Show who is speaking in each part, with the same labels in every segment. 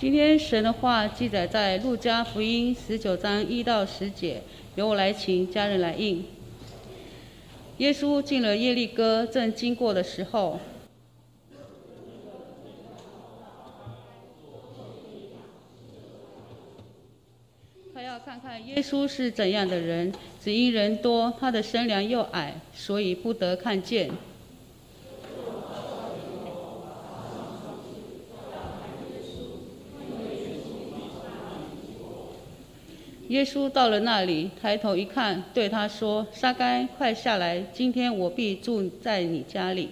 Speaker 1: 今天神的话记载在路加福音十九章一到十节，由我来请家人来应。耶稣进了耶利哥，正经过的时候，他要看看耶稣是怎样的人，只因人多，他的身量又矮，所以不得看见。耶稣到了那里，抬头一看，对他说：“沙该，快下来！今天我必住在你家里。”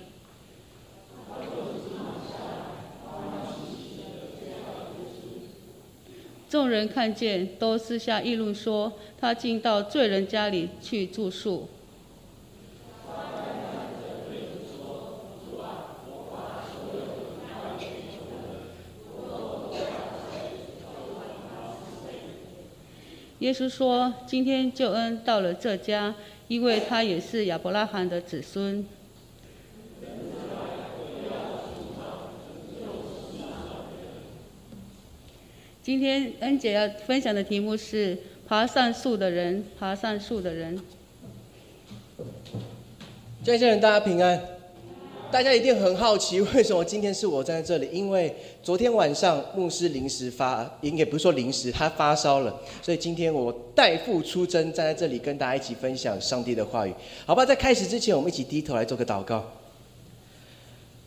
Speaker 1: 众人看见，都私下议论说：“他竟到罪人家里去住宿。”耶稣说：“今天救恩到了这家，因为他也是亚伯拉罕的子孙。”今天恩姐要分享的题目是“爬上树的人”，爬上树的人。
Speaker 2: 家人，大家平安。大家一定很好奇，为什么今天是我站在这里？因为昨天晚上牧师临时发，应该不是说临时，他发烧了，所以今天我代父出征，站在这里跟大家一起分享上帝的话语。好吧，在开始之前，我们一起低头来做个祷告。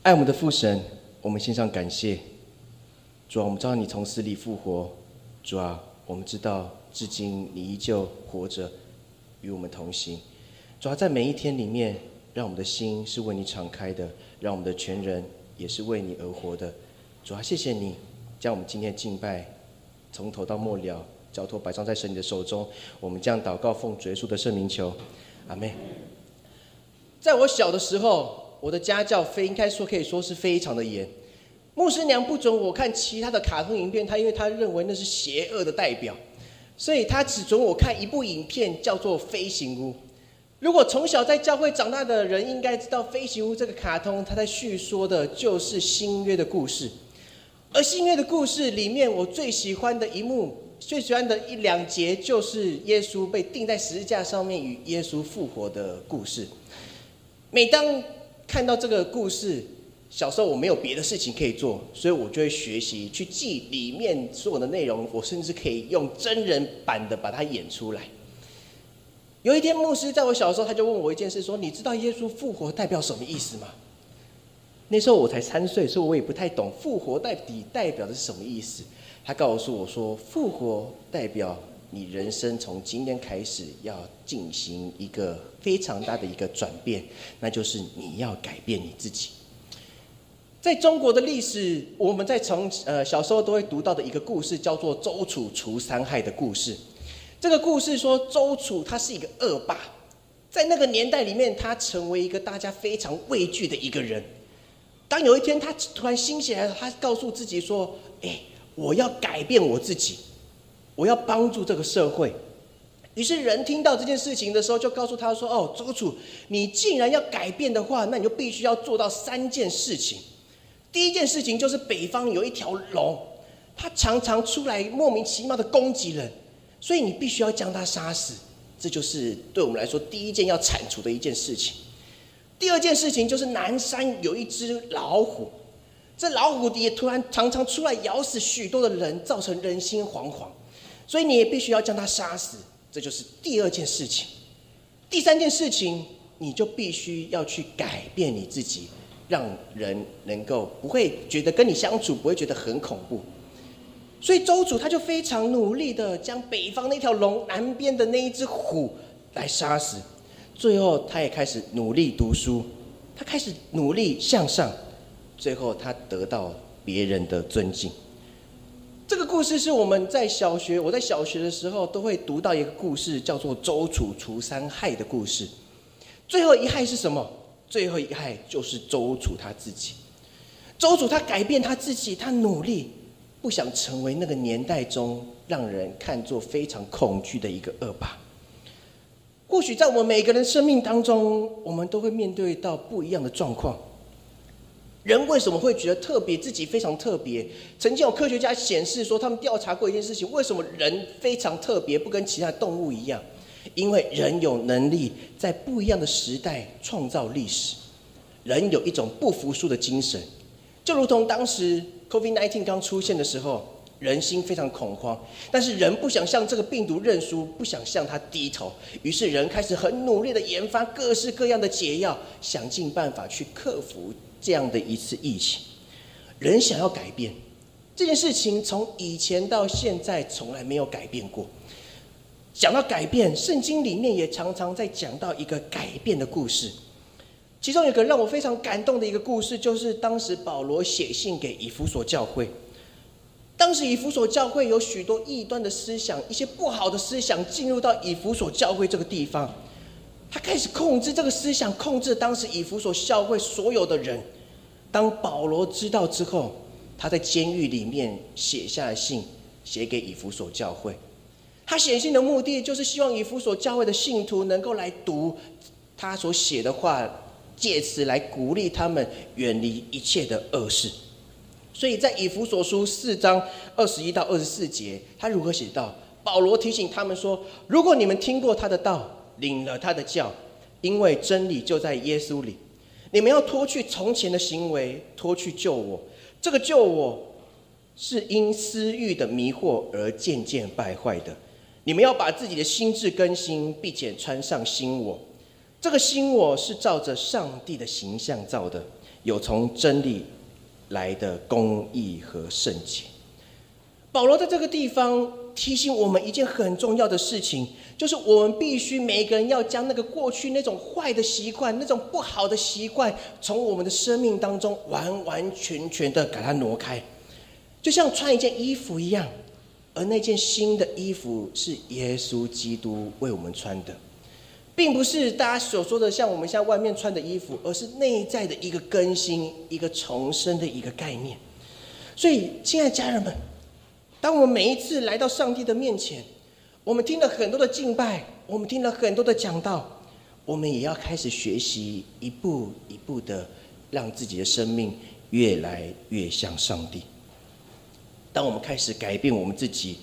Speaker 2: 爱我们的父神，我们献上感谢。主啊，我们知道你从死里复活。主啊，我们知道至今你依旧活着，与我们同行。主啊，在每一天里面。让我们的心是为你敞开的，让我们的全人也是为你而活的。主啊，谢谢你将我们今天敬拜从头到末了交托摆上在神你的手中。我们将祷告奉主耶稣的圣名求，阿妹。在我小的时候，我的家教非应该说可以说是非常的严。牧师娘不准我看其他的卡通影片，她因为她认为那是邪恶的代表，所以她只准我看一部影片，叫做《飞行屋》。如果从小在教会长大的人，应该知道《飞行屋》这个卡通，它在叙说的就是新约的故事。而新约的故事里面，我最喜欢的一幕、最喜欢的一两节，就是耶稣被钉在十字架上面与耶稣复活的故事。每当看到这个故事，小时候我没有别的事情可以做，所以我就会学习去记里面所有的内容。我甚至可以用真人版的把它演出来。有一天，牧师在我小时候，他就问我一件事，说：“你知道耶稣复活代表什么意思吗？”那时候我才三岁，所以我也不太懂复活到底代表的是什么意思。他告诉我说：“复活代表你人生从今天开始要进行一个非常大的一个转变，那就是你要改变你自己。”在中国的历史，我们在从呃小时候都会读到的一个故事，叫做周楚除三害的故事。这个故事说，周楚他是一个恶霸，在那个年代里面，他成为一个大家非常畏惧的一个人。当有一天他突然兴起来，他告诉自己说：“哎，我要改变我自己，我要帮助这个社会。”于是人听到这件事情的时候，就告诉他说：“哦，周楚，你既然要改变的话，那你就必须要做到三件事情。第一件事情就是北方有一条龙，它常常出来莫名其妙的攻击人。”所以你必须要将他杀死，这就是对我们来说第一件要铲除的一件事情。第二件事情就是南山有一只老虎，这老虎也突然常常出来咬死许多的人，造成人心惶惶。所以你也必须要将他杀死，这就是第二件事情。第三件事情，你就必须要去改变你自己，让人能够不会觉得跟你相处不会觉得很恐怖。所以周主他就非常努力的将北方那条龙、南边的那一只虎来杀死，最后他也开始努力读书，他开始努力向上，最后他得到别人的尊敬。这个故事是我们在小学，我在小学的时候都会读到一个故事，叫做周楚除三害的故事。最后一害是什么？最后一害就是周楚他自己。周楚他改变他自己，他努力。不想成为那个年代中让人看作非常恐惧的一个恶霸。或许在我们每个人生命当中，我们都会面对到不一样的状况。人为什么会觉得特别？自己非常特别。曾经有科学家显示说，他们调查过一件事情：为什么人非常特别，不跟其他动物一样？因为人有能力在不一样的时代创造历史。人有一种不服输的精神，就如同当时 COVID-19 刚出现的时候，人心非常恐慌，但是人不想向这个病毒认输，不想向他低头，于是人开始很努力的研发各式各样的解药，想尽办法去克服。这样的一次疫情，人想要改变这件事情，从以前到现在从来没有改变过。讲到改变，圣经里面也常常在讲到一个改变的故事。其中有个让我非常感动的一个故事，就是当时保罗写信给以弗所教会。当时以弗所教会有许多异端的思想，一些不好的思想进入到以弗所教会这个地方。他开始控制这个思想，控制当时以弗所教会所有的人。当保罗知道之后，他在监狱里面写下信，写给以弗所教会。他写信的目的就是希望以弗所教会的信徒能够来读他所写的话，借此来鼓励他们远离一切的恶事。所以在以弗所书四章二十一到二十四节，他如何写道？保罗提醒他们说：“如果你们听过他的道。”领了他的教，因为真理就在耶稣里。你们要脱去从前的行为，脱去救我。这个救我是因私欲的迷惑而渐渐败坏的。你们要把自己的心智更新，并且穿上新我。这个新我是照着上帝的形象造的，有从真理来的公义和圣洁。保罗在这个地方提醒我们一件很重要的事情。就是我们必须每个人要将那个过去那种坏的习惯、那种不好的习惯，从我们的生命当中完完全全的给它挪开，就像穿一件衣服一样，而那件新的衣服是耶稣基督为我们穿的，并不是大家所说的像我们现在外面穿的衣服，而是内在的一个更新、一个重生的一个概念。所以，亲爱的家人们，当我们每一次来到上帝的面前，我们听了很多的敬拜，我们听了很多的讲道，我们也要开始学习，一步一步的让自己的生命越来越像上帝。当我们开始改变我们自己，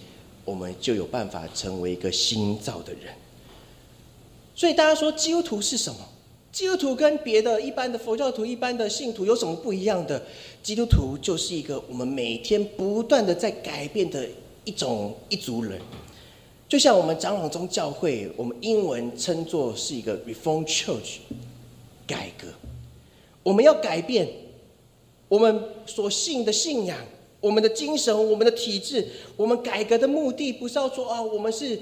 Speaker 2: 我们就有办法成为一个新造的人。所以大家说基督徒是什么？基督徒跟别的一般的佛教徒、一般的信徒有什么不一样的？基督徒就是一个我们每天不断的在改变的一种一族人。就像我们长老中教会，我们英文称作是一个 Reform Church，改革。我们要改变我们所信的信仰，我们的精神，我们的体制。我们改革的目的不是要说啊，我们是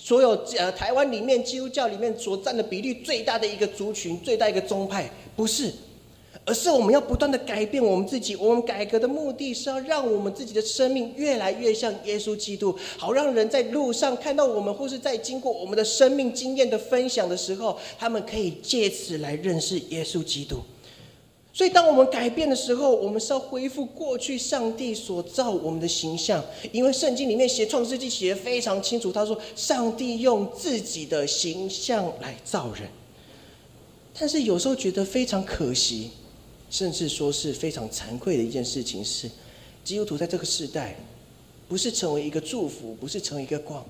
Speaker 2: 所有呃台湾里面基督教里面所占的比例最大的一个族群，最大一个宗派，不是。而是我们要不断的改变我们自己。我们改革的目的是要让我们自己的生命越来越像耶稣基督，好让人在路上看到我们，或是在经过我们的生命经验的分享的时候，他们可以借此来认识耶稣基督。所以，当我们改变的时候，我们是要恢复过去上帝所造我们的形象，因为圣经里面写创世纪写的非常清楚，他说上帝用自己的形象来造人。但是有时候觉得非常可惜。甚至说是非常惭愧的一件事情，是基督徒在这个时代，不是成为一个祝福，不是成为一个光。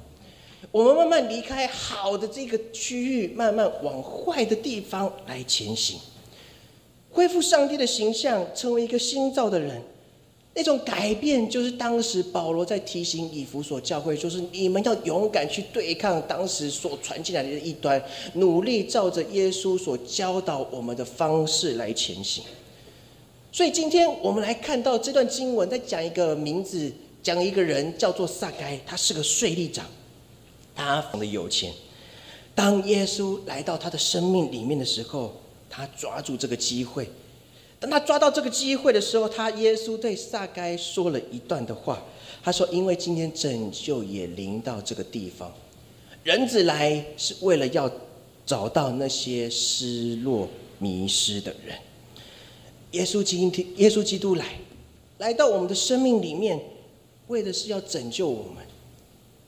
Speaker 2: 我们慢慢离开好的这个区域，慢慢往坏的地方来前行，恢复上帝的形象，成为一个新造的人。那种改变，就是当时保罗在提醒以弗所教会，就是你们要勇敢去对抗当时所传进来的异端，努力照着耶稣所教导我们的方式来前行。所以今天我们来看到这段经文，在讲一个名字，讲一个人叫做撒该，他是个税吏长，他非常的有钱。当耶稣来到他的生命里面的时候，他抓住这个机会。当他抓到这个机会的时候，他耶稣对撒该说了一段的话。他说：“因为今天拯救也临到这个地方，人子来是为了要找到那些失落迷失的人。”耶稣今天，耶稣基督来，来到我们的生命里面，为的是要拯救我们。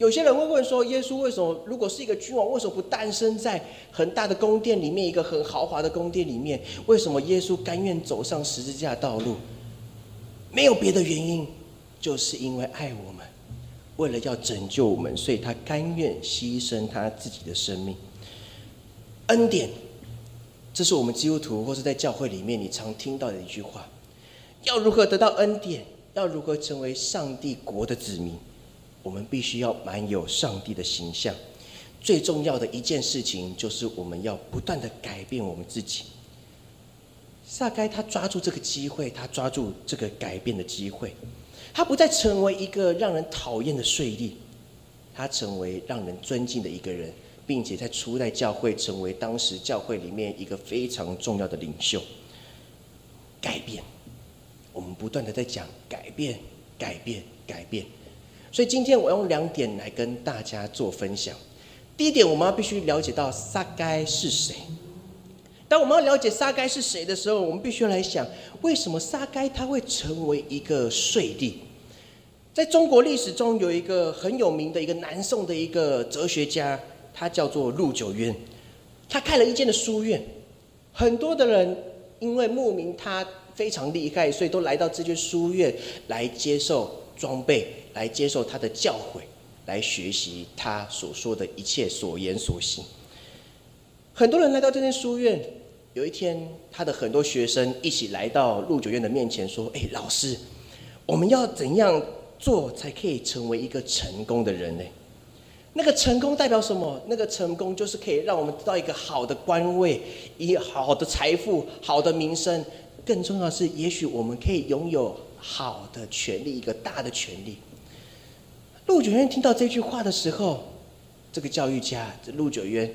Speaker 2: 有些人会问说：耶稣为什么如果是一个君王，为什么不诞生在很大的宫殿里面，一个很豪华的宫殿里面？为什么耶稣甘愿走上十字架道路？没有别的原因，就是因为爱我们，为了要拯救我们，所以他甘愿牺牲他自己的生命。恩典，这是我们基督徒或是在教会里面你常听到的一句话。要如何得到恩典？要如何成为上帝国的子民？我们必须要满有上帝的形象。最重要的一件事情，就是我们要不断的改变我们自己。撒该他抓住这个机会，他抓住这个改变的机会，他不再成为一个让人讨厌的税吏，他成为让人尊敬的一个人，并且在初代教会成为当时教会里面一个非常重要的领袖。改变，我们不断的在讲改变，改变，改变。所以今天我用两点来跟大家做分享。第一点，我们要必须了解到撒该是谁。当我们要了解撒该是谁的时候，我们必须来想，为什么撒该他会成为一个税吏？在中国历史中，有一个很有名的一个南宋的一个哲学家，他叫做陆九渊。他开了一间的书院，很多的人因为慕名他非常厉害，所以都来到这间书院来接受装备，来接受他的教诲，来学习他所说的一切所言所行。很多人来到这间书院。有一天，他的很多学生一起来到陆九渊的面前，说：“哎，老师，我们要怎样做才可以成为一个成功的人呢？那个成功代表什么？那个成功就是可以让我们得到一个好的官位，一好的财富、好的名声。更重要是，也许我们可以拥有好的权利，一个大的权利。”陆九渊听到这句话的时候，这个教育家，这陆九渊。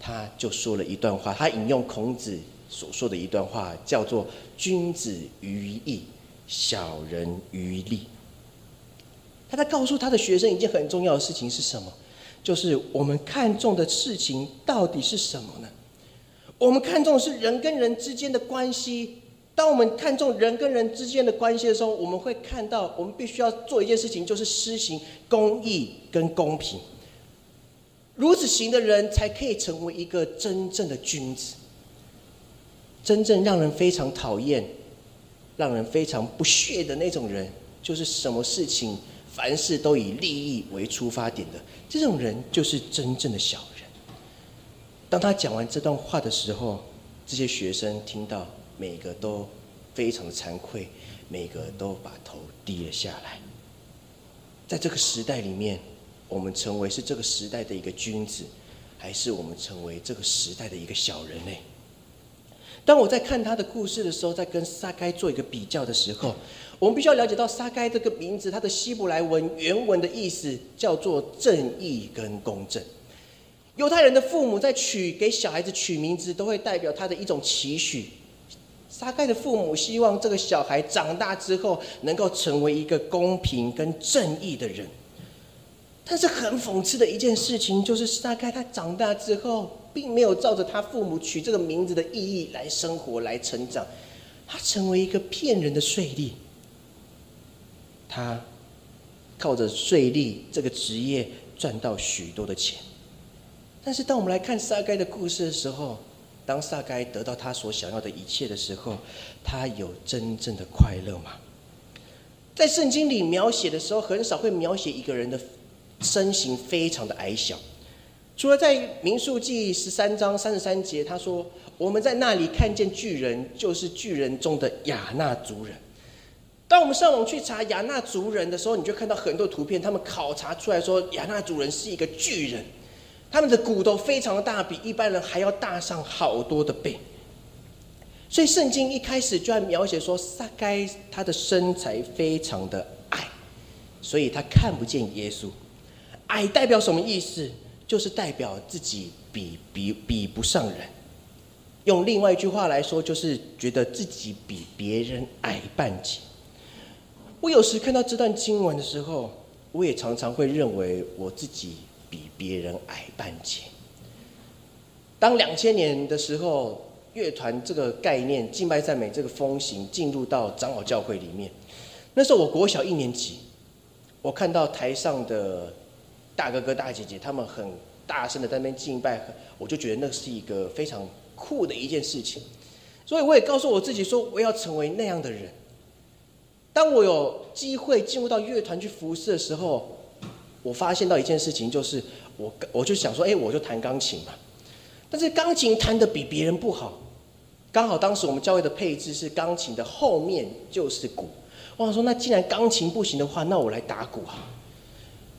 Speaker 2: 他就说了一段话，他引用孔子所说的一段话，叫做“君子于义，小人于利”。他在告诉他的学生一件很重要的事情是什么？就是我们看重的事情到底是什么呢？我们看重的是人跟人之间的关系。当我们看重人跟人之间的关系的时候，我们会看到，我们必须要做一件事情，就是施行公义跟公平。如此行的人，才可以成为一个真正的君子。真正让人非常讨厌、让人非常不屑的那种人，就是什么事情、凡事都以利益为出发点的这种人，就是真正的小人。当他讲完这段话的时候，这些学生听到，每个都非常的惭愧，每个都把头低了下来。在这个时代里面。我们成为是这个时代的一个君子，还是我们成为这个时代的一个小人呢？当我在看他的故事的时候，在跟撒该做一个比较的时候，我们必须要了解到撒该这个名字，它的希伯来文原文的意思叫做正义跟公正。犹太人的父母在取给小孩子取名字，都会代表他的一种期许。撒该的父母希望这个小孩长大之后能够成为一个公平跟正义的人。但是很讽刺的一件事情，就是撒该他长大之后，并没有照着他父母取这个名字的意义来生活、来成长，他成为一个骗人的税吏。他靠着税吏这个职业赚到许多的钱。但是当我们来看撒该的故事的时候，当撒该得到他所想要的一切的时候，他有真正的快乐吗？在圣经里描写的时候，很少会描写一个人的。身形非常的矮小，除了在民数记十三章三十三节，他说我们在那里看见巨人，就是巨人中的亚纳族人。当我们上网去查亚纳族人的时候，你就看到很多图片，他们考察出来说亚纳族人是一个巨人，他们的骨头非常的大，比一般人还要大上好多的倍。所以圣经一开始就在描写说，撒该他的身材非常的矮，所以他看不见耶稣。矮代表什么意思？就是代表自己比比比不上人。用另外一句话来说，就是觉得自己比别人矮半截。我有时看到这段经文的时候，我也常常会认为我自己比别人矮半截。当两千年的时候，乐团这个概念、敬拜赞美这个风行进入到长老教会里面，那时候我国小一年级，我看到台上的。大哥哥大姐姐他们很大声的在那边敬拜，我就觉得那是一个非常酷的一件事情。所以我也告诉我自己说，我要成为那样的人。当我有机会进入到乐团去服侍的时候，我发现到一件事情，就是我我就想说，哎，我就弹钢琴嘛。但是钢琴弹的比别人不好，刚好当时我们教会的配置是钢琴的后面就是鼓。我想说，那既然钢琴不行的话，那我来打鼓啊。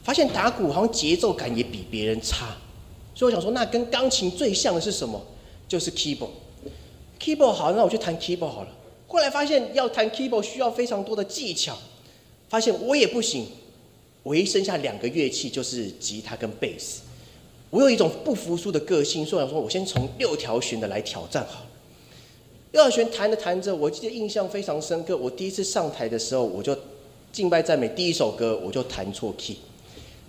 Speaker 2: 发现打鼓好像节奏感也比别人差，所以我想说，那跟钢琴最像的是什么？就是 keyboard。keyboard 好，那我去弹 keyboard 好了。后来发现要弹 keyboard 需要非常多的技巧，发现我也不行。唯一剩下两个乐器就是吉他跟贝斯。我有一种不服输的个性，所以想说我先从六条弦的来挑战好了。六条弦弹着弹着，我记得印象非常深刻。我第一次上台的时候，我就敬拜赞美第一首歌，我就弹错 key。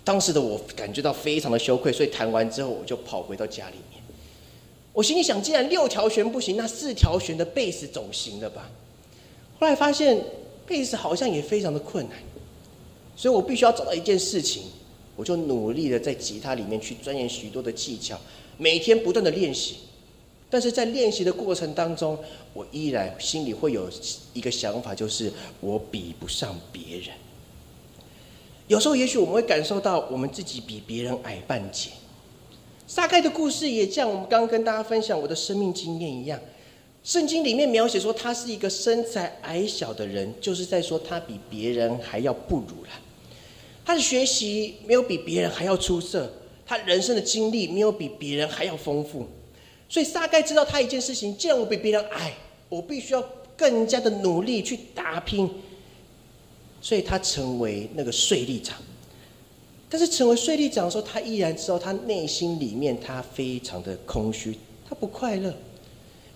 Speaker 2: 当时的我感觉到非常的羞愧，所以弹完之后我就跑回到家里面。我心里想，既然六条弦不行，那四条弦的贝斯总行了吧？后来发现贝斯好像也非常的困难，所以我必须要找到一件事情，我就努力的在吉他里面去钻研许多的技巧，每天不断的练习。但是在练习的过程当中，我依然心里会有一个想法，就是我比不上别人。有时候，也许我们会感受到我们自己比别人矮半截。撒该的故事也像我们刚刚跟大家分享我的生命经验一样，圣经里面描写说他是一个身材矮小的人，就是在说他比别人还要不如了。他的学习没有比别人还要出色，他人生的经历没有比别人还要丰富。所以撒盖知道他一件事情：既然我比别人矮，我必须要更加的努力去打拼。所以他成为那个税吏长，但是成为税吏长的时候，他依然知道他内心里面他非常的空虚，他不快乐，因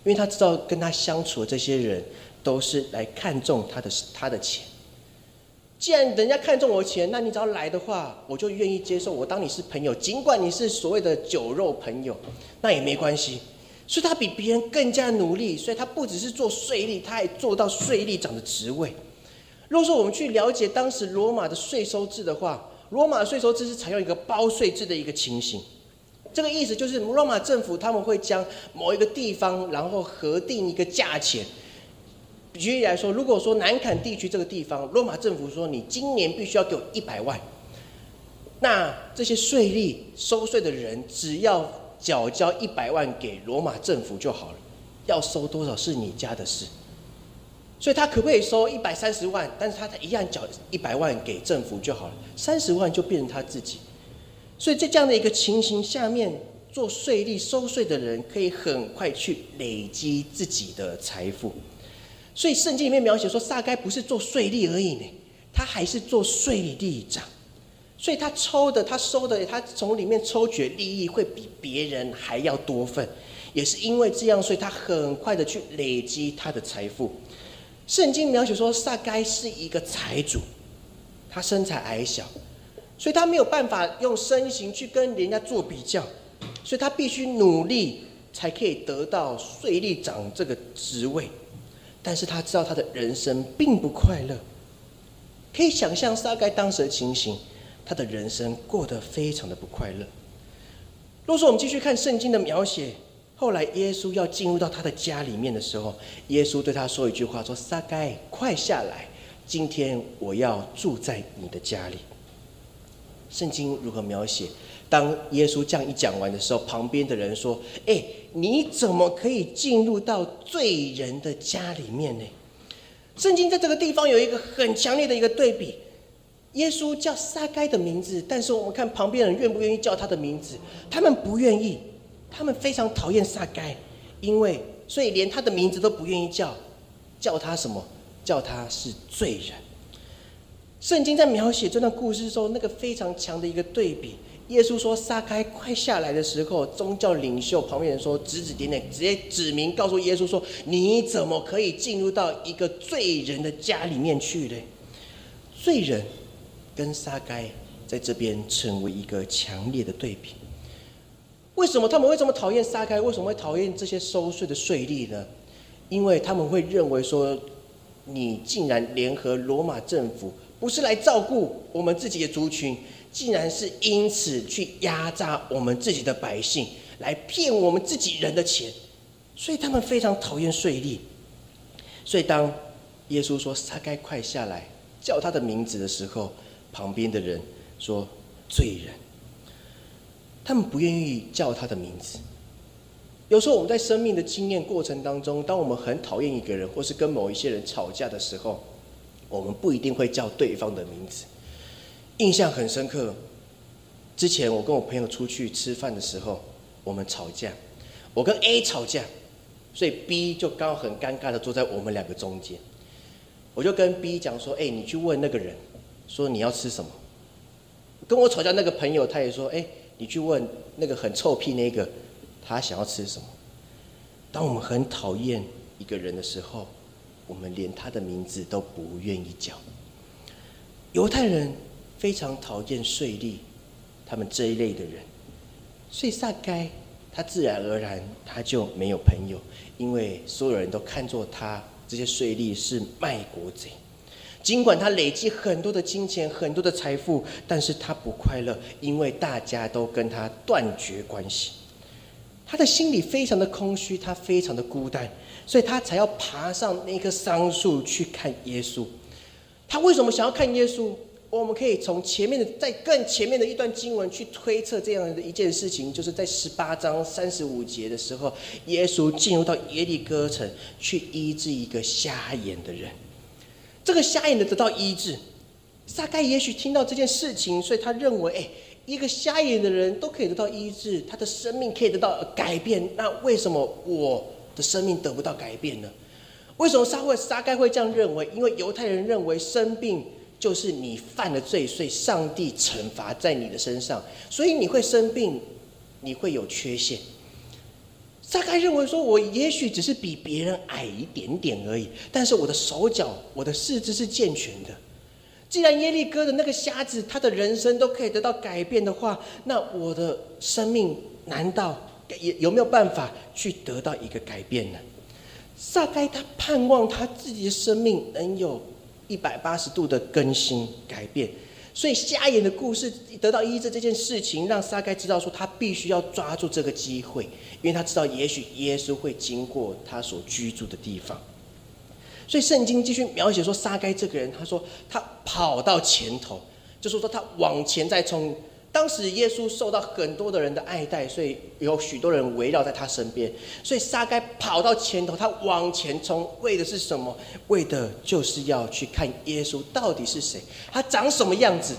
Speaker 2: 为他知道跟他相处的这些人都是来看中他的他的钱。既然人家看中我钱，那你只要来的话，我就愿意接受我当你是朋友，尽管你是所谓的酒肉朋友，那也没关系。所以他比别人更加努力，所以他不只是做税吏，他还做到税吏长的职位。如果说我们去了解当时罗马的税收制的话，罗马税收制是采用一个包税制的一个情形。这个意思就是，罗马政府他们会将某一个地方，然后核定一个价钱。举例来说，如果说南坎地区这个地方，罗马政府说你今年必须要给我一百万，那这些税吏收税的人只要缴交一百万给罗马政府就好了，要收多少是你家的事。所以他可不可以收一百三十万？但是他一样缴一百万给政府就好了，三十万就变成他自己。所以在这样的一个情形下面，做税吏收税的人可以很快去累积自己的财富。所以圣经里面描写说，撒该不是做税吏而已呢，他还是做税吏长。所以他抽的，他收的，他从里面抽取的利益会比别人还要多份。也是因为这样，所以他很快的去累积他的财富。圣经描写说，撒该是一个财主，他身材矮小，所以他没有办法用身形去跟人家做比较，所以他必须努力才可以得到税吏长这个职位。但是他知道他的人生并不快乐，可以想象撒该当时的情形，他的人生过得非常的不快乐。若说我们继续看圣经的描写。后来，耶稣要进入到他的家里面的时候，耶稣对他说一句话：“说撒该，快下来，今天我要住在你的家里。”圣经如何描写？当耶稣这样一讲完的时候，旁边的人说：“哎，你怎么可以进入到罪人的家里面呢？”圣经在这个地方有一个很强烈的一个对比：耶稣叫撒该的名字，但是我们看旁边人愿不愿意叫他的名字？他们不愿意。他们非常讨厌撒该，因为所以连他的名字都不愿意叫，叫他什么？叫他是罪人。圣经在描写这段故事的时候，那个非常强的一个对比。耶稣说撒该快下来的时候，宗教领袖旁边人说指指点点，直接指明告诉耶稣说：你怎么可以进入到一个罪人的家里面去呢？罪人跟撒该在这边成为一个强烈的对比。为什么他们会这么讨厌撒开？为什么会讨厌这些收税的税吏呢？因为他们会认为说，你竟然联合罗马政府，不是来照顾我们自己的族群，竟然是因此去压榨我们自己的百姓，来骗我们自己人的钱，所以他们非常讨厌税吏。所以当耶稣说他该快下来，叫他的名字的时候，旁边的人说罪人。他们不愿意叫他的名字。有时候我们在生命的经验过程当中，当我们很讨厌一个人，或是跟某一些人吵架的时候，我们不一定会叫对方的名字。印象很深刻。之前我跟我朋友出去吃饭的时候，我们吵架，我跟 A 吵架，所以 B 就刚好很尴尬的坐在我们两个中间。我就跟 B 讲说：“哎，你去问那个人，说你要吃什么。”跟我吵架那个朋友他也说：“哎，你去问那个很臭屁那个，他想要吃什么。”当我们很讨厌一个人的时候，我们连他的名字都不愿意叫。犹太人。非常讨厌税吏，他们这一类的人，所以撒该他自然而然他就没有朋友，因为所有人都看作他这些税吏是卖国贼。尽管他累积很多的金钱、很多的财富，但是他不快乐，因为大家都跟他断绝关系。他的心里非常的空虚，他非常的孤单，所以他才要爬上那棵桑树去看耶稣。他为什么想要看耶稣？我们可以从前面的，在更前面的一段经文去推测这样的一件事情，就是在十八章三十五节的时候，耶稣进入到耶利哥城去医治一个瞎眼的人。这个瞎眼的得到医治，撒该也许听到这件事情，所以他认为，哎，一个瞎眼的人都可以得到医治，他的生命可以得到改变，那为什么我的生命得不到改变呢？为什么撒会撒该会这样认为？因为犹太人认为生病。就是你犯了罪，所以上帝惩罚在你的身上，所以你会生病，你会有缺陷。撒该认为说，我也许只是比别人矮一点点而已，但是我的手脚、我的四肢是健全的。既然耶利哥的那个瞎子，他的人生都可以得到改变的话，那我的生命难道也有没有办法去得到一个改变呢？撒该他盼望他自己的生命能有。一百八十度的更新改变，所以瞎眼的故事得到医治这件事情，让撒该知道说他必须要抓住这个机会，因为他知道也许耶稣会经过他所居住的地方。所以圣经继续描写说撒该这个人，他说他跑到前头，就是说他往前再冲。当时耶稣受到很多的人的爱戴，所以有许多人围绕在他身边。所以撒该跑到前头，他往前冲，为的是什么？为的就是要去看耶稣到底是谁，他长什么样子。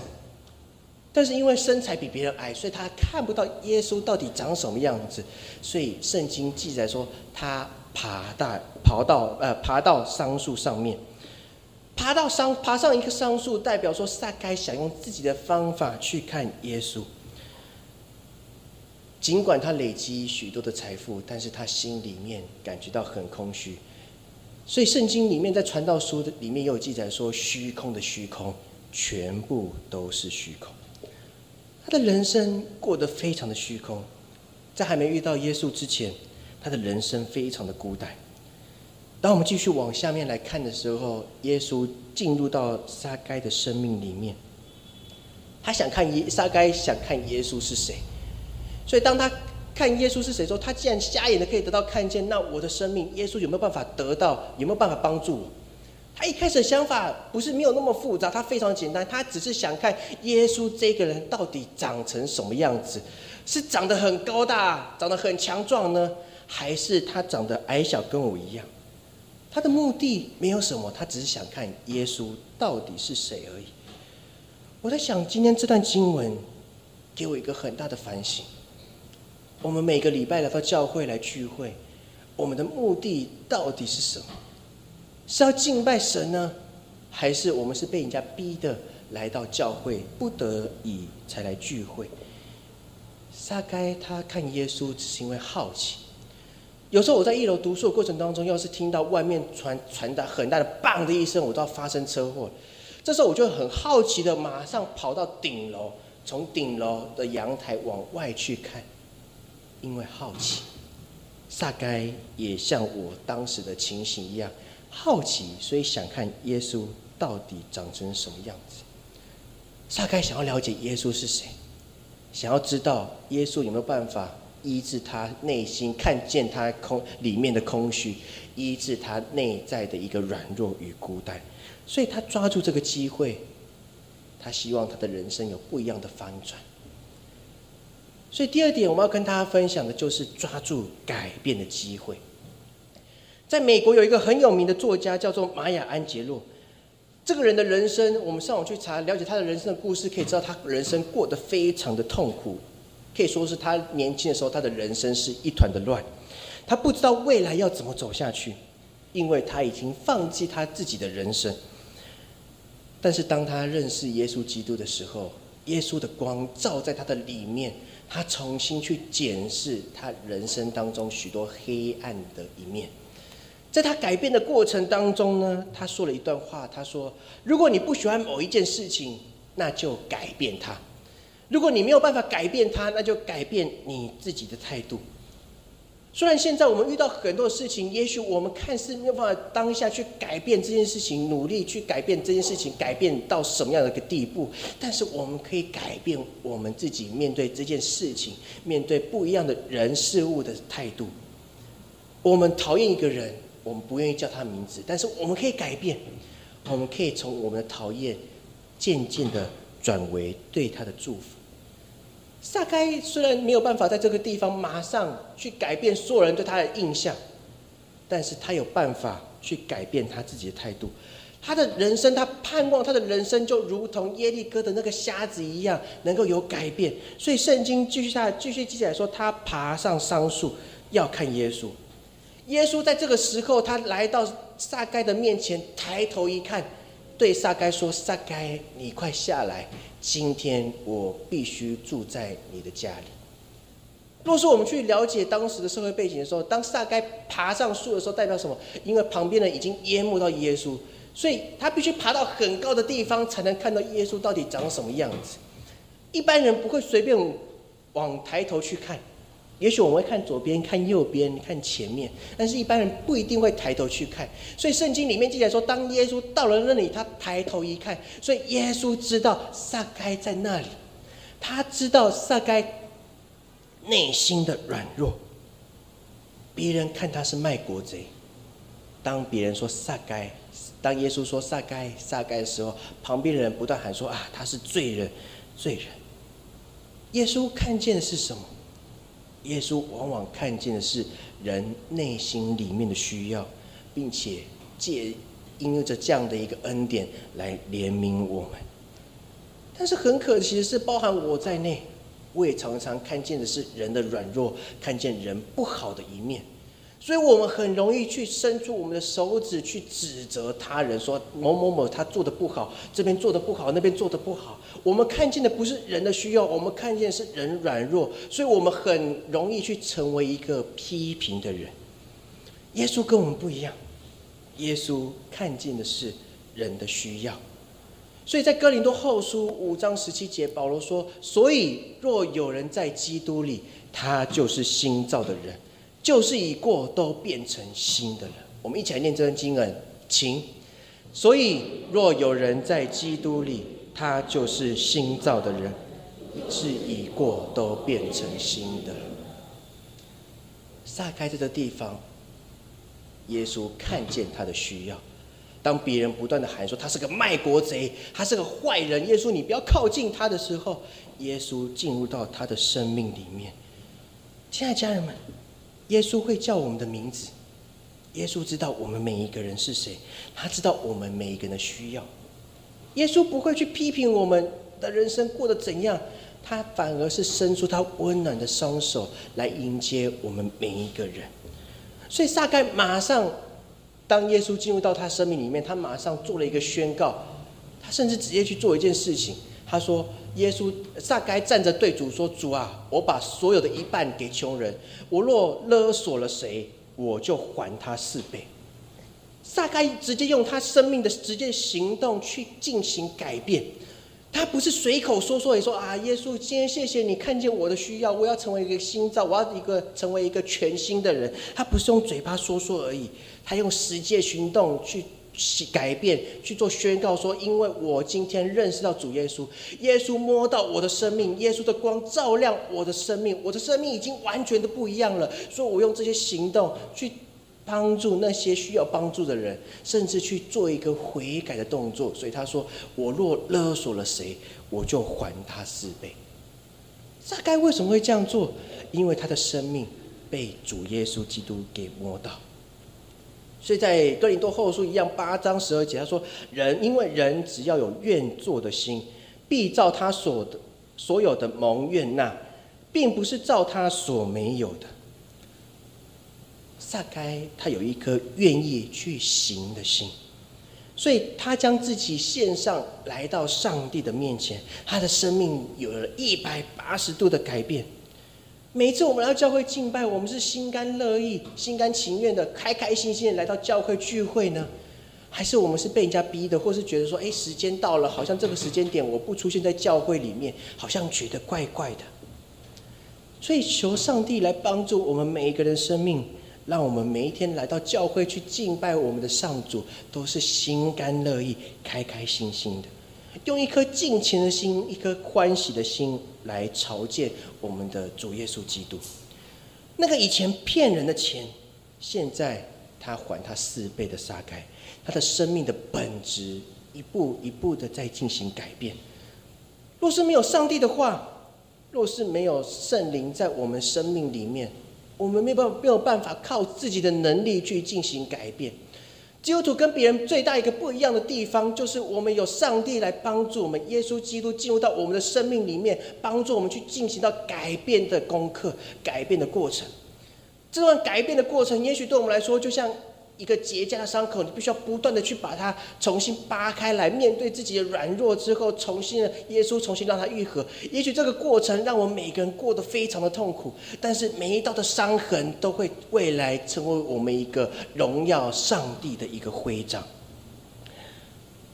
Speaker 2: 但是因为身材比别人矮，所以他看不到耶稣到底长什么样子。所以圣经记载说，他爬到跑到呃爬到桑树上面。爬到桑爬上一棵桑树，代表说撒该想用自己的方法去看耶稣。尽管他累积许多的财富，但是他心里面感觉到很空虚。所以圣经里面在传道书的里面也有记载说，虚空的虚空，全部都是虚空。他的人生过得非常的虚空，在还没遇到耶稣之前，他的人生非常的孤单。当我们继续往下面来看的时候，耶稣进入到撒该的生命里面，他想看耶撒该想看耶稣是谁，所以当他看耶稣是谁之后，他既然瞎眼的可以得到看见，那我的生命耶稣有没有办法得到？有没有办法帮助我？他一开始的想法不是没有那么复杂，他非常简单，他只是想看耶稣这个人到底长成什么样子，是长得很高大、长得很强壮呢，还是他长得矮小跟我一样？他的目的没有什么，他只是想看耶稣到底是谁而已。我在想，今天这段经文给我一个很大的反省。我们每个礼拜来到教会来聚会，我们的目的到底是什么？是要敬拜神呢，还是我们是被人家逼的来到教会，不得已才来聚会？撒该他看耶稣只是因为好奇。有时候我在一楼读书的过程当中，要是听到外面传传达很大的“棒”的一声，我都要发生车祸。这时候我就很好奇的，马上跑到顶楼，从顶楼的阳台往外去看，因为好奇。撒该也像我当时的情形一样好奇，所以想看耶稣到底长成什么样子。撒该想要了解耶稣是谁，想要知道耶稣有没有办法医治他内心，看见他空里面的空虚，医治他内在的一个软弱与孤单，所以他抓住这个机会，他希望他的人生有不一样的翻转。所以第二点，我们要跟大家分享的就是抓住改变的机会。在美国有一个很有名的作家，叫做玛雅·安杰洛。这个人的人生，我们上网去查了解他的人生的故事，可以知道他人生过得非常的痛苦，可以说是他年轻的时候，他的人生是一团的乱。他不知道未来要怎么走下去，因为他已经放弃他自己的人生。但是当他认识耶稣基督的时候，耶稣的光照在他的里面。他重新去检视他人生当中许多黑暗的一面，在他改变的过程当中呢，他说了一段话，他说：“如果你不喜欢某一件事情，那就改变它；如果你没有办法改变它，那就改变你自己的态度。”虽然现在我们遇到很多事情，也许我们看似没有办法当下去改变这件事情，努力去改变这件事情，改变到什么样的一个地步，但是我们可以改变我们自己面对这件事情、面对不一样的人事物的态度。我们讨厌一个人，我们不愿意叫他名字，但是我们可以改变，我们可以从我们的讨厌渐渐的转为对他的祝福。撒该虽然没有办法在这个地方马上去改变所有人对他的印象，但是他有办法去改变他自己的态度。他的人生，他盼望他的人生就如同耶利哥的那个瞎子一样，能够有改变。所以圣经继续下继续记载说，他爬上桑树要看耶稣。耶稣在这个时候，他来到撒该的面前，抬头一看，对撒该说：“撒该，你快下来。”今天我必须住在你的家里。若是我们去了解当时的社会背景的时候，当撒该爬上树的时候，代表什么？因为旁边人已经淹没到耶稣，所以他必须爬到很高的地方，才能看到耶稣到底长什么样子。一般人不会随便往抬头去看。也许我们会看左边、看右边、看前面，但是一般人不一定会抬头去看。所以圣经里面记载说，当耶稣到了那里，他抬头一看，所以耶稣知道撒该在那里，他知道撒该内心的软弱。别人看他是卖国贼，当别人说撒该，当耶稣说撒该撒该的时候，旁边的人不断喊说啊，他是罪人，罪人。耶稣看见的是什么？耶稣往往看见的是人内心里面的需要，并且借因着这样的一个恩典来怜悯我们。但是很可惜的是，包含我在内，我也常常看见的是人的软弱，看见人不好的一面。所以我们很容易去伸出我们的手指去指责他人，说某某某他做的不好，这边做的不好，那边做的不好。我们看见的不是人的需要，我们看见是人软弱，所以我们很容易去成为一个批评的人。耶稣跟我们不一样，耶稣看见的是人的需要。所以在哥林多后书五章十七节，保罗说：“所以若有人在基督里，他就是新造的人。”就是已过都变成新的了。我们一起来念这段经文，请。所以，若有人在基督里，他就是新造的人，是已过都变成新的。撒开这个地方，耶稣看见他的需要。当别人不断的喊说他是个卖国贼，他是个坏人，耶稣你不要靠近他的时候，耶稣进入到他的生命里面。亲爱的家人们。耶稣会叫我们的名字，耶稣知道我们每一个人是谁，他知道我们每一个人的需要。耶稣不会去批评我们的人生过得怎样，他反而是伸出他温暖的双手来迎接我们每一个人。所以撒该马上，当耶稣进入到他生命里面，他马上做了一个宣告，他甚至直接去做一件事情，他说。耶稣撒该站着对主说：“主啊，我把所有的一半给穷人。我若勒索了谁，我就还他四倍。”撒该直接用他生命的直接行动去进行改变。他不是随口说说，也说啊，耶稣，今天谢谢你看见我的需要，我要成为一个新造，我要一个成为一个全新的人。他不是用嘴巴说说而已，他用实际行动去改变，去做宣告，说因为我今天认识到主耶稣，耶稣摸到我的生命，耶稣的光照亮我的生命，我的生命已经完全的不一样了。所以我用这些行动去帮助那些需要帮助的人，甚至去做一个悔改的动作。所以他说：“我若勒索了谁，我就还他四倍。”大概为什么会这样做？因为他的生命被主耶稣基督给摸到。所以在哥林多后书一样八章十二节，他说：“人因为人只要有愿做的心，必照他所的所有的蒙愿纳，并不是照他所没有的。”撒该他有一颗愿意去行的心。所以他将自己献上来到上帝的面前，他的生命有了一百八十度的改变。每次我们来到教会敬拜，我们是心甘乐意、心甘情愿的、开开心心的来到教会聚会呢，还是我们是被人家逼的，或是觉得说，哎，时间到了，好像这个时间点我不出现在教会里面，好像觉得怪怪的。所以求上帝来帮助我们每一个人生命。让我们每一天来到教会去敬拜我们的上主，都是心甘乐意、开开心心的，用一颗敬虔的心、一颗欢喜的心来朝见我们的主耶稣基督。那个以前骗人的钱，现在他还他四倍的杀该，他的生命的本质一步一步的在进行改变。若是没有上帝的话，若是没有圣灵在我们生命里面。我们没有办，没有办法靠自己的能力去进行改变。基督徒跟别人最大一个不一样的地方，就是我们有上帝来帮助我们，耶稣基督进入到我们的生命里面，帮助我们去进行到改变的功课、改变的过程。这段改变的过程，也许对我们来说，就像。一个结痂的伤口，你必须要不断的去把它重新扒开来，面对自己的软弱之后，重新的耶稣重新让它愈合。也许这个过程让我们每个人过得非常的痛苦，但是每一道的伤痕都会未来成为我们一个荣耀上帝的一个徽章。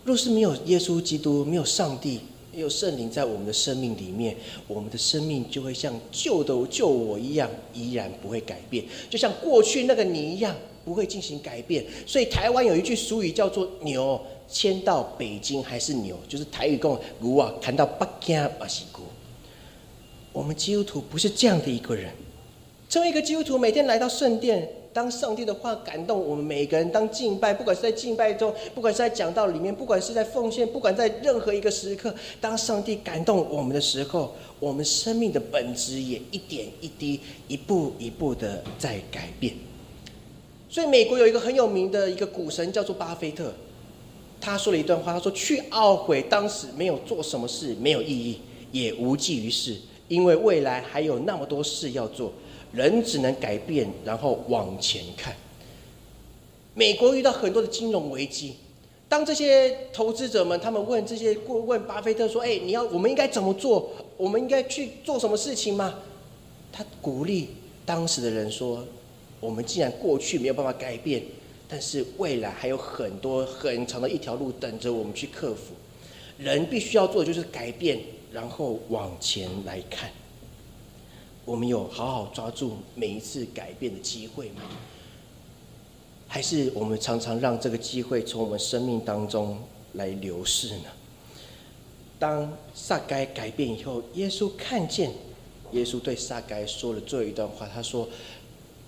Speaker 2: 若是没有耶稣基督，没有上帝，有圣灵在我们的生命里面，我们的生命就会像旧的救我一样，依然不会改变，就像过去那个你一样。不会进行改变，所以台湾有一句俗语叫做“牛迁到北京还是牛”，就是台语讲“牛啊，谈到北京还是牛”。我们基督徒不是这样的一个人。成为一个基督徒，每天来到圣殿，当上帝的话感动我们每个人，当敬拜，不管是在敬拜中，不管是在讲道里面，不管是在奉献，不管在任何一个时刻，当上帝感动我们的时候，我们生命的本质也一点一滴、一步一步的在改变。所以，美国有一个很有名的一个股神叫做巴菲特，他说了一段话，他说：“去懊悔当时没有做什么事没有意义，也无济于事，因为未来还有那么多事要做，人只能改变，然后往前看。”美国遇到很多的金融危机，当这些投资者们他们问这些顾问巴菲特说：“哎，你要我们应该怎么做？我们应该去做什么事情吗？”他鼓励当时的人说。我们既然过去没有办法改变，但是未来还有很多很长的一条路等着我们去克服。人必须要做的就是改变，然后往前来看。我们有好好抓住每一次改变的机会吗？还是我们常常让这个机会从我们生命当中来流逝呢？当撒该改变以后，耶稣看见，耶稣对撒该说了最后一段话，他说。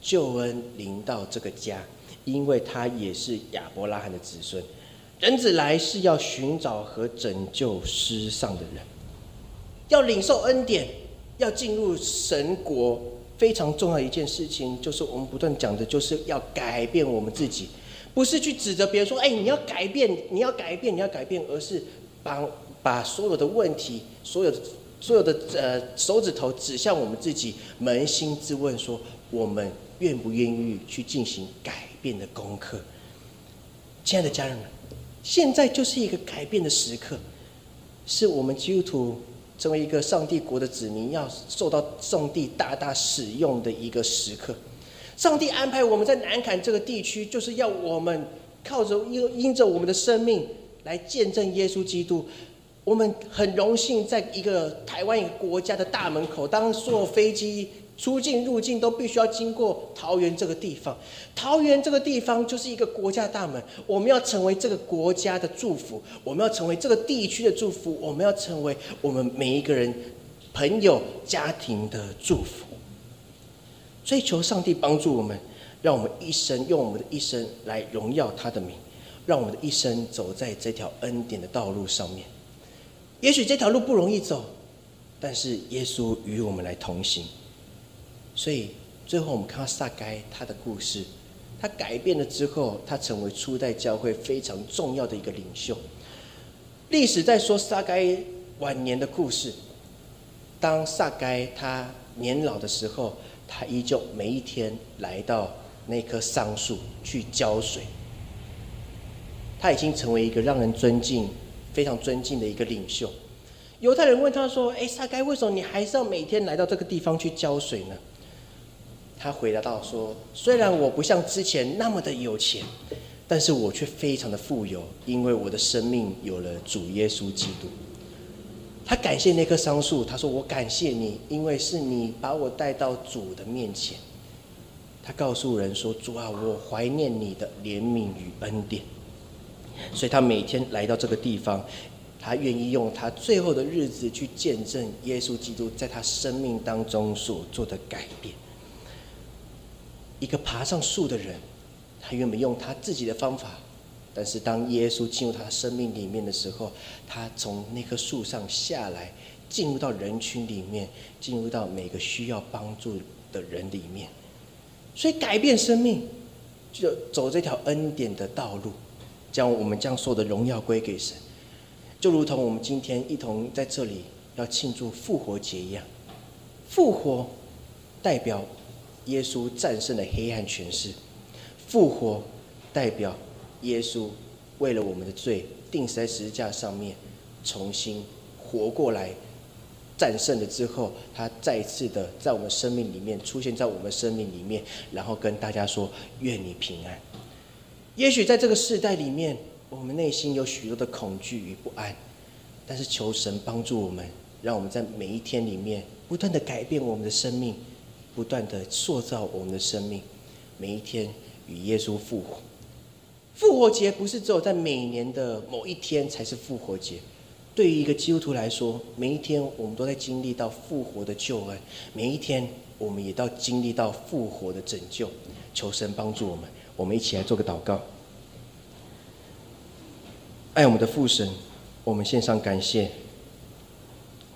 Speaker 2: 救恩临到这个家，因为他也是亚伯拉罕的子孙。人子来是要寻找和拯救失丧的人，要领受恩典，要进入神国。非常重要一件事情，就是我们不断讲的，就是要改变我们自己，不是去指责别人说：“哎，你要改变，你要改变，你要改变。”而是把把所有的问题、所有所有的呃手指头指向我们自己，扪心自问说：我们。愿不愿意去进行改变的功课？亲爱的家人们，现在就是一个改变的时刻，是我们基督徒成为一个上帝国的子民，要受到上帝大大使用的一个时刻。上帝安排我们在南坎这个地区，就是要我们靠着因因着我们的生命来见证耶稣基督。我们很荣幸，在一个台湾一个国家的大门口，当坐飞机。出境入境都必须要经过桃园这个地方。桃园这个地方就是一个国家大门，我们要成为这个国家的祝福，我们要成为这个地区的祝福，我们要成为我们每一个人朋友家庭的祝福。追求上帝帮助我们，让我们一生用我们的一生来荣耀他的名，让我们的一生走在这条恩典的道路上面。也许这条路不容易走，但是耶稣与我们来同行。所以最后我们看到撒该他的故事，他改变了之后，他成为初代教会非常重要的一个领袖。历史在说撒该晚年的故事。当撒该他年老的时候，他依旧每一天来到那棵桑树去浇水。他已经成为一个让人尊敬。非常尊敬的一个领袖，犹太人问他说：“哎，撒该，为什么你还是要每天来到这个地方去浇水呢？”他回答道：“说虽然我不像之前那么的有钱，但是我却非常的富有，因为我的生命有了主耶稣基督。”他感谢那棵桑树，他说：“我感谢你，因为是你把我带到主的面前。”他告诉人说：“主啊，我怀念你的怜悯与恩典。”所以他每天来到这个地方，他愿意用他最后的日子去见证耶稣基督在他生命当中所做的改变。一个爬上树的人，他原本用他自己的方法，但是当耶稣进入他的生命里面的时候，他从那棵树上下来，进入到人群里面，进入到每个需要帮助的人里面，所以改变生命，就走这条恩典的道路。将我们将所有的荣耀归给神，就如同我们今天一同在这里要庆祝复活节一样。复活代表耶稣战胜了黑暗权势，复活代表耶稣为了我们的罪钉死在十字架上面，重新活过来，战胜了之后，他再次的在我们生命里面出现在我们生命里面，然后跟大家说：愿你平安。也许在这个世代里面，我们内心有许多的恐惧与不安，但是求神帮助我们，让我们在每一天里面不断的改变我们的生命，不断的塑造我们的生命，每一天与耶稣复活。复活节不是只有在每年的某一天才是复活节，对于一个基督徒来说，每一天我们都在经历到复活的救恩，每一天我们也到经历到复活的拯救。求神帮助我们。我们一起来做个祷告。爱我们的父神，我们献上感谢。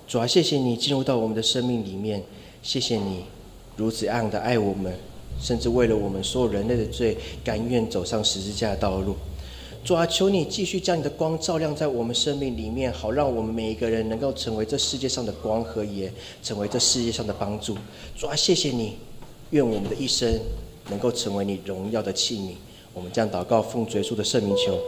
Speaker 2: 主啊，谢谢你进入到我们的生命里面，谢谢你如此爱的爱我们，甚至为了我们所有人类的罪，甘愿走上十字架的道路。主啊，求你继续将你的光照亮在我们生命里面，好让我们每一个人能够成为这世界上的光和盐，成为这世界上的帮助。主啊，谢谢你，愿我们的一生。能够成为你荣耀的器皿，我们将祷告奉主耶稣的圣名求。